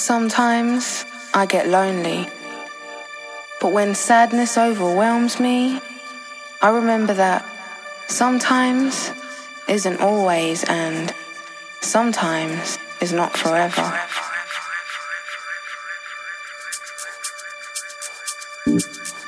Sometimes I get lonely. But when sadness overwhelms me, I remember that sometimes isn't always and sometimes is not forever. Sometimes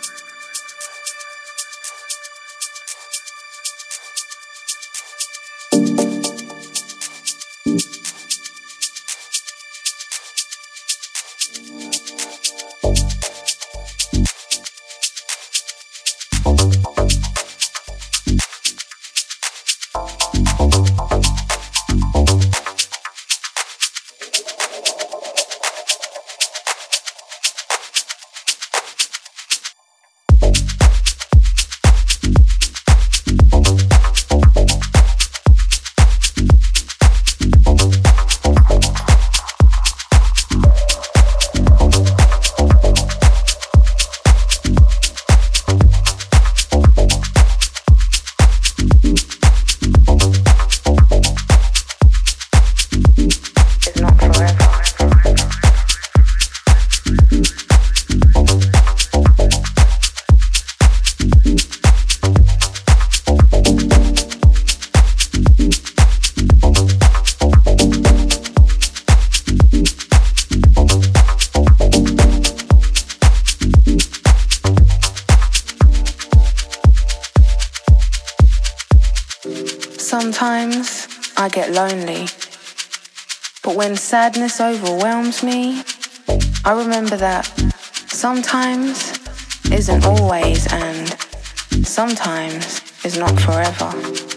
sadness overwhelms me, I remember that sometimes isn't always and sometimes is not forever.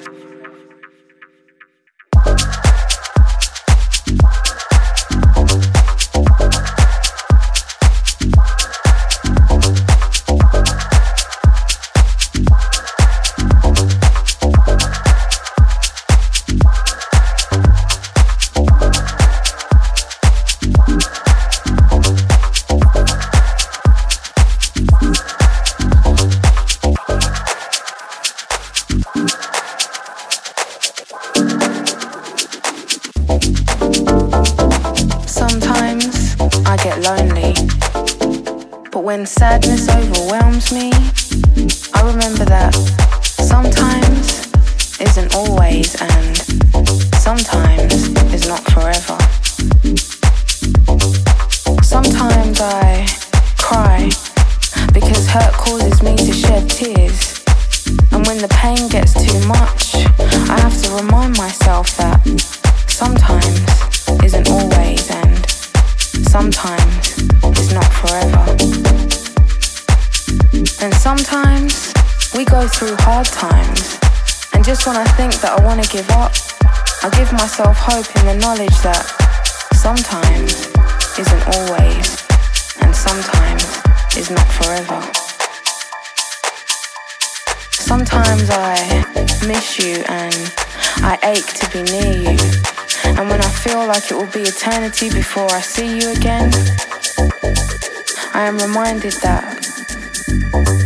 Am reminded that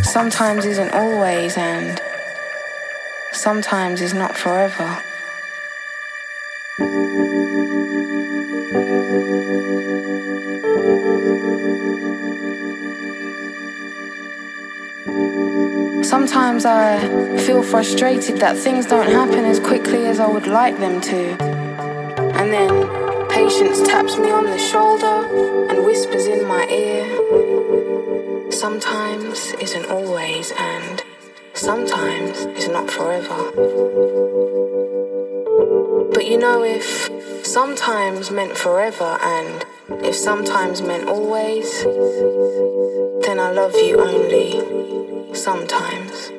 sometimes isn't always and sometimes is not forever. Sometimes I feel frustrated that things don't happen as quickly as I would like them to. And then patience taps me on the shoulder and whispers in my sometimes isn't always, and sometimes is not forever. But you know, if sometimes meant forever, and if sometimes meant always, then I love you only sometimes.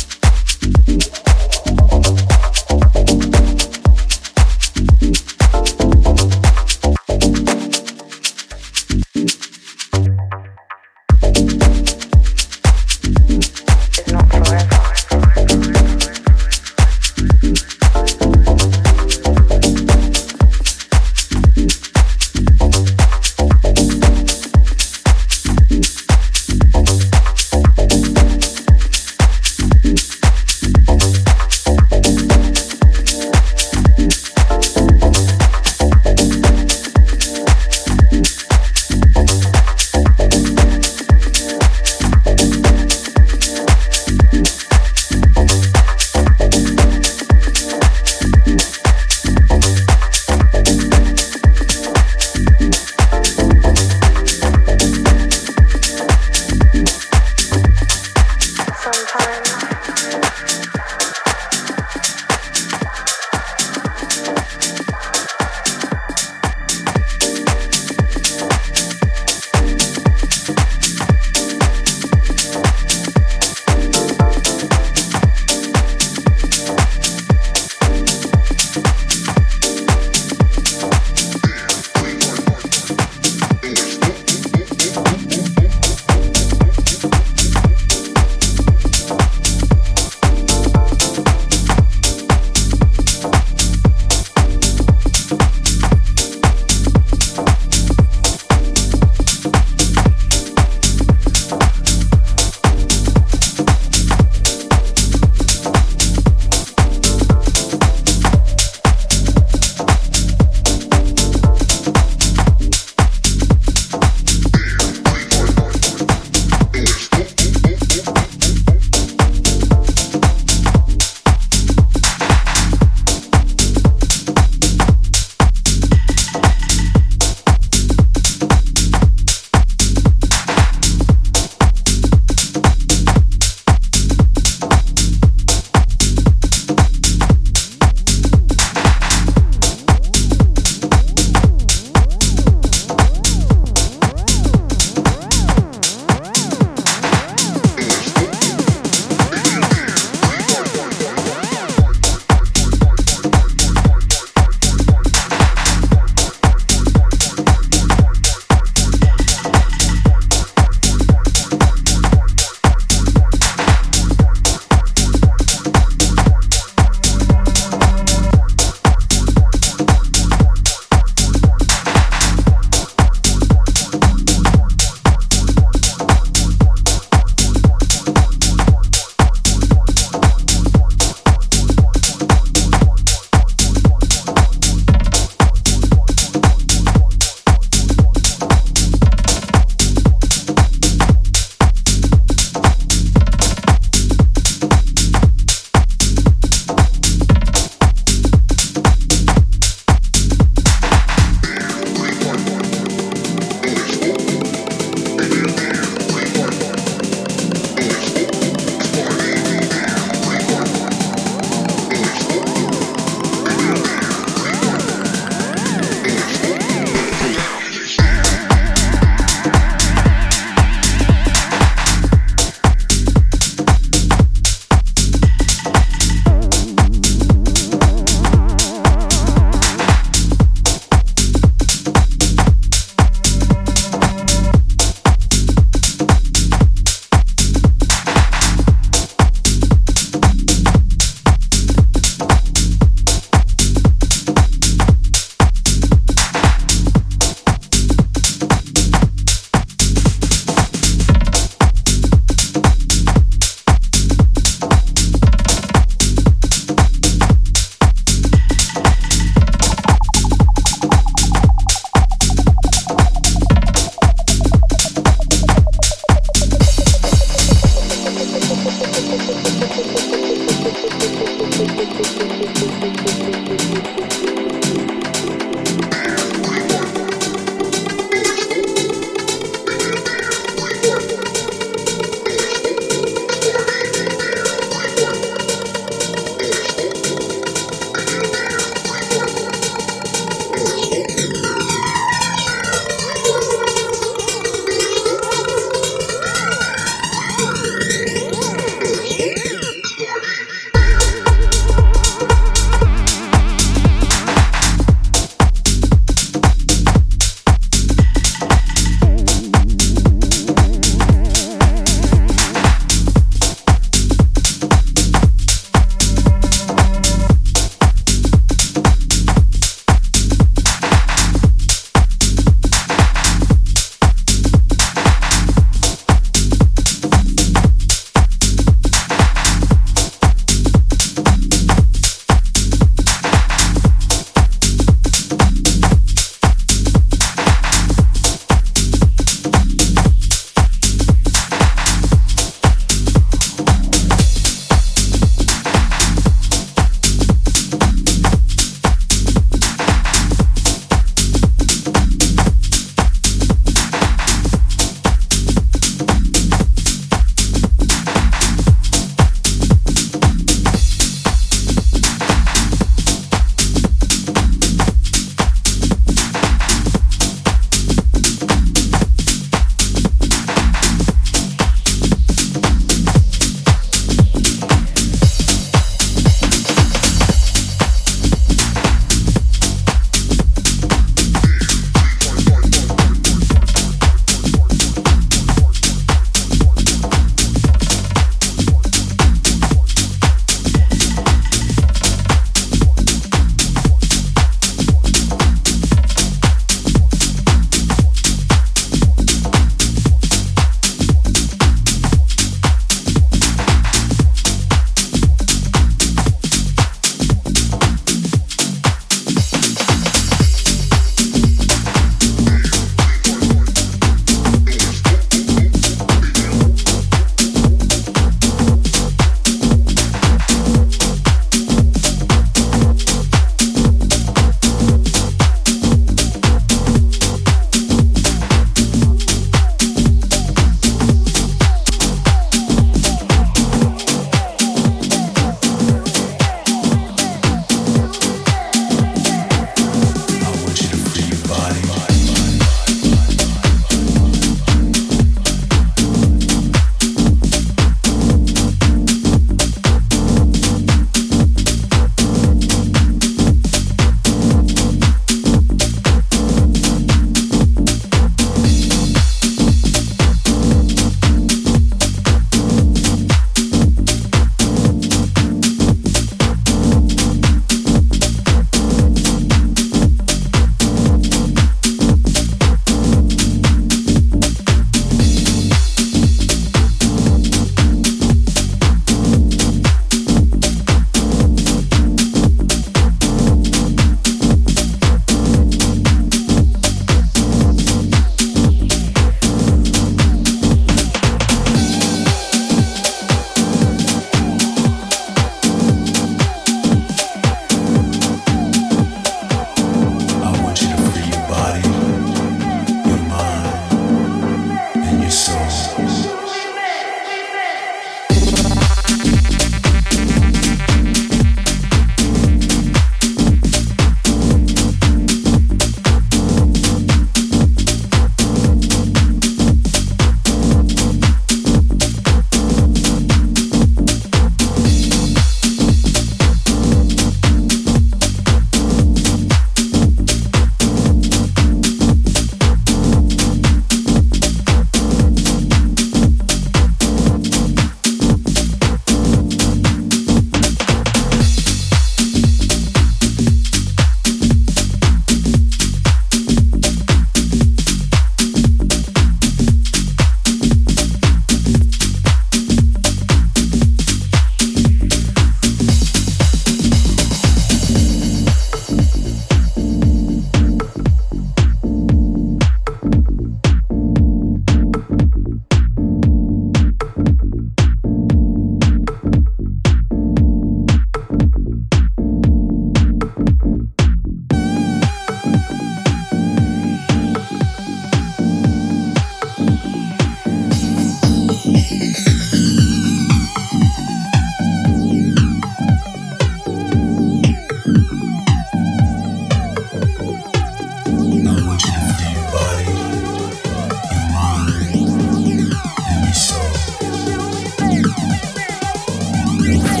Thank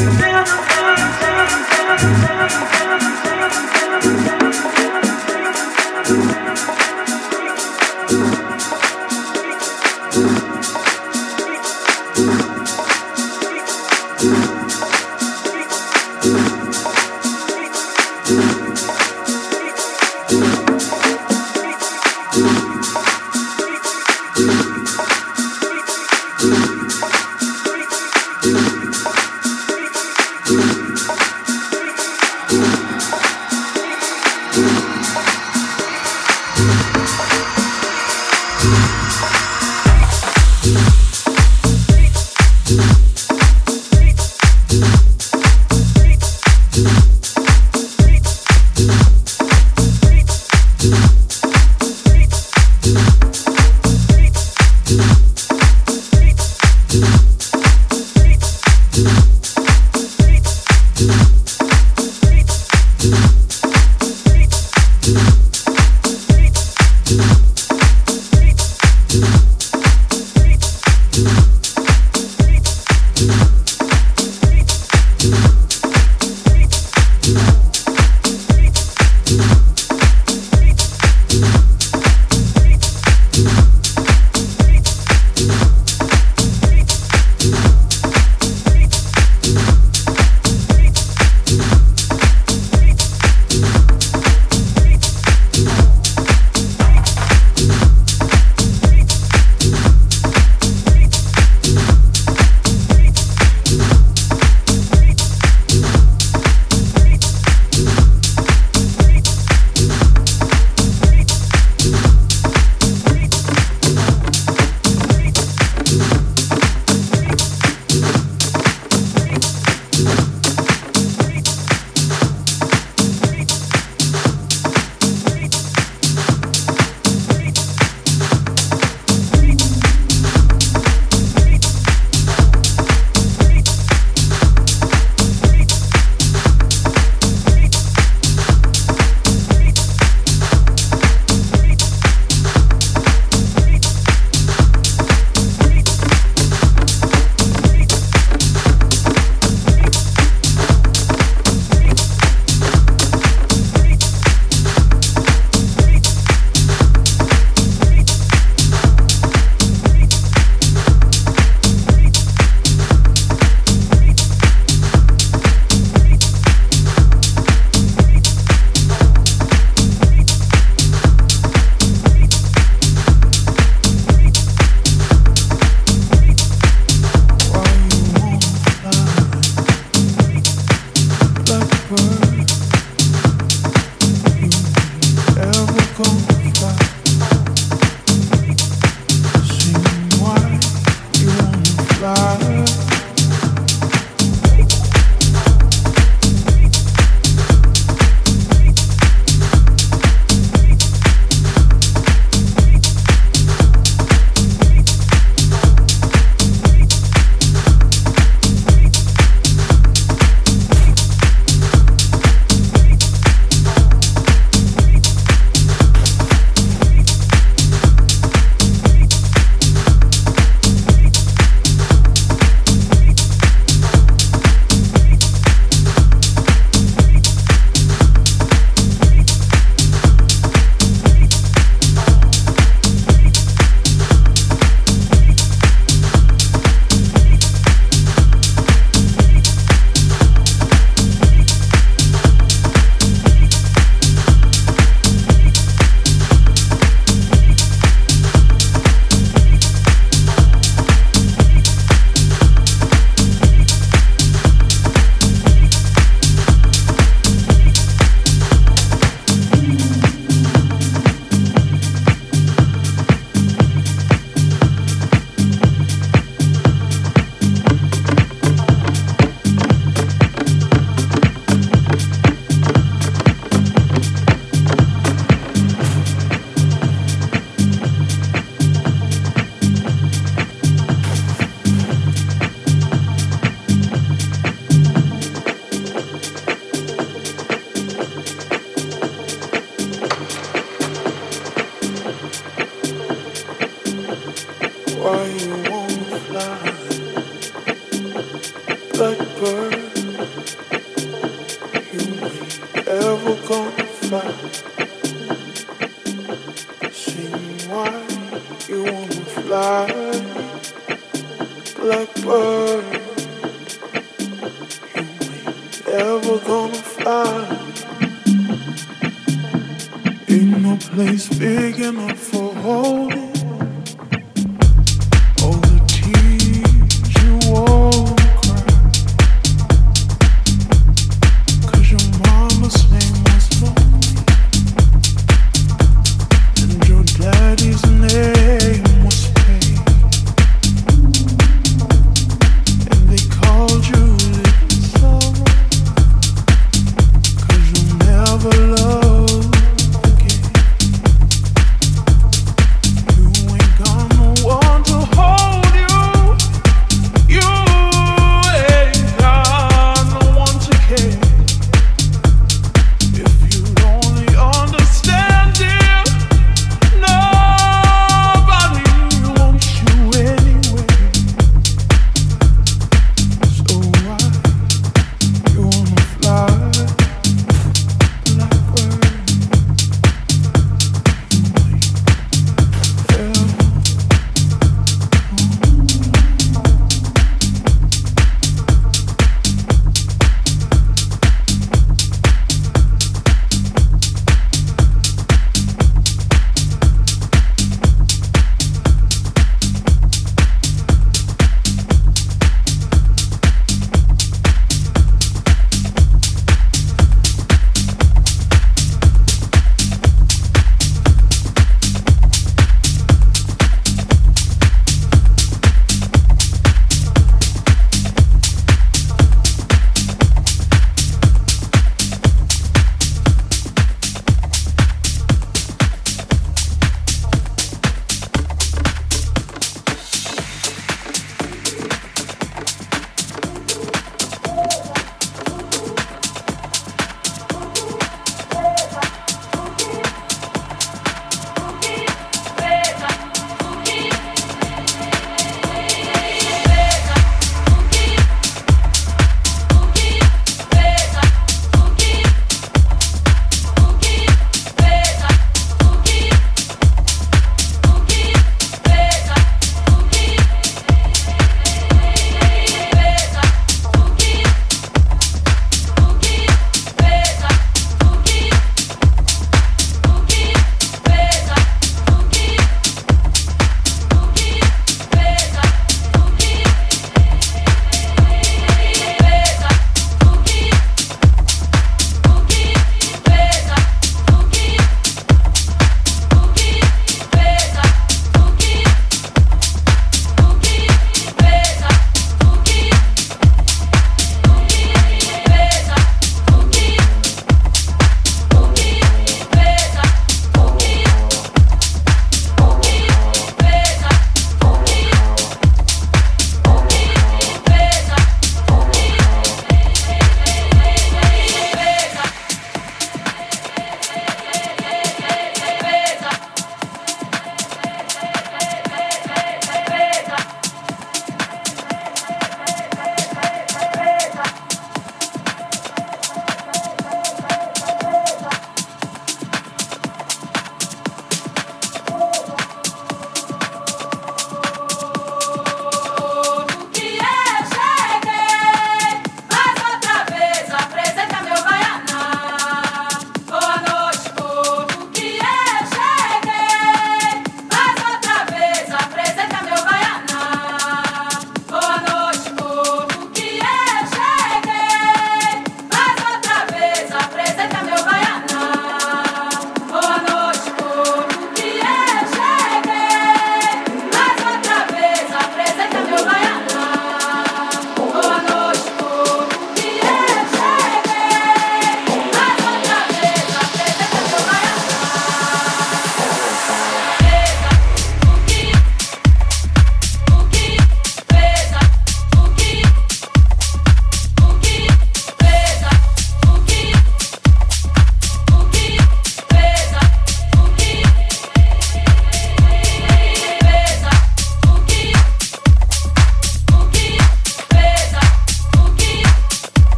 Thank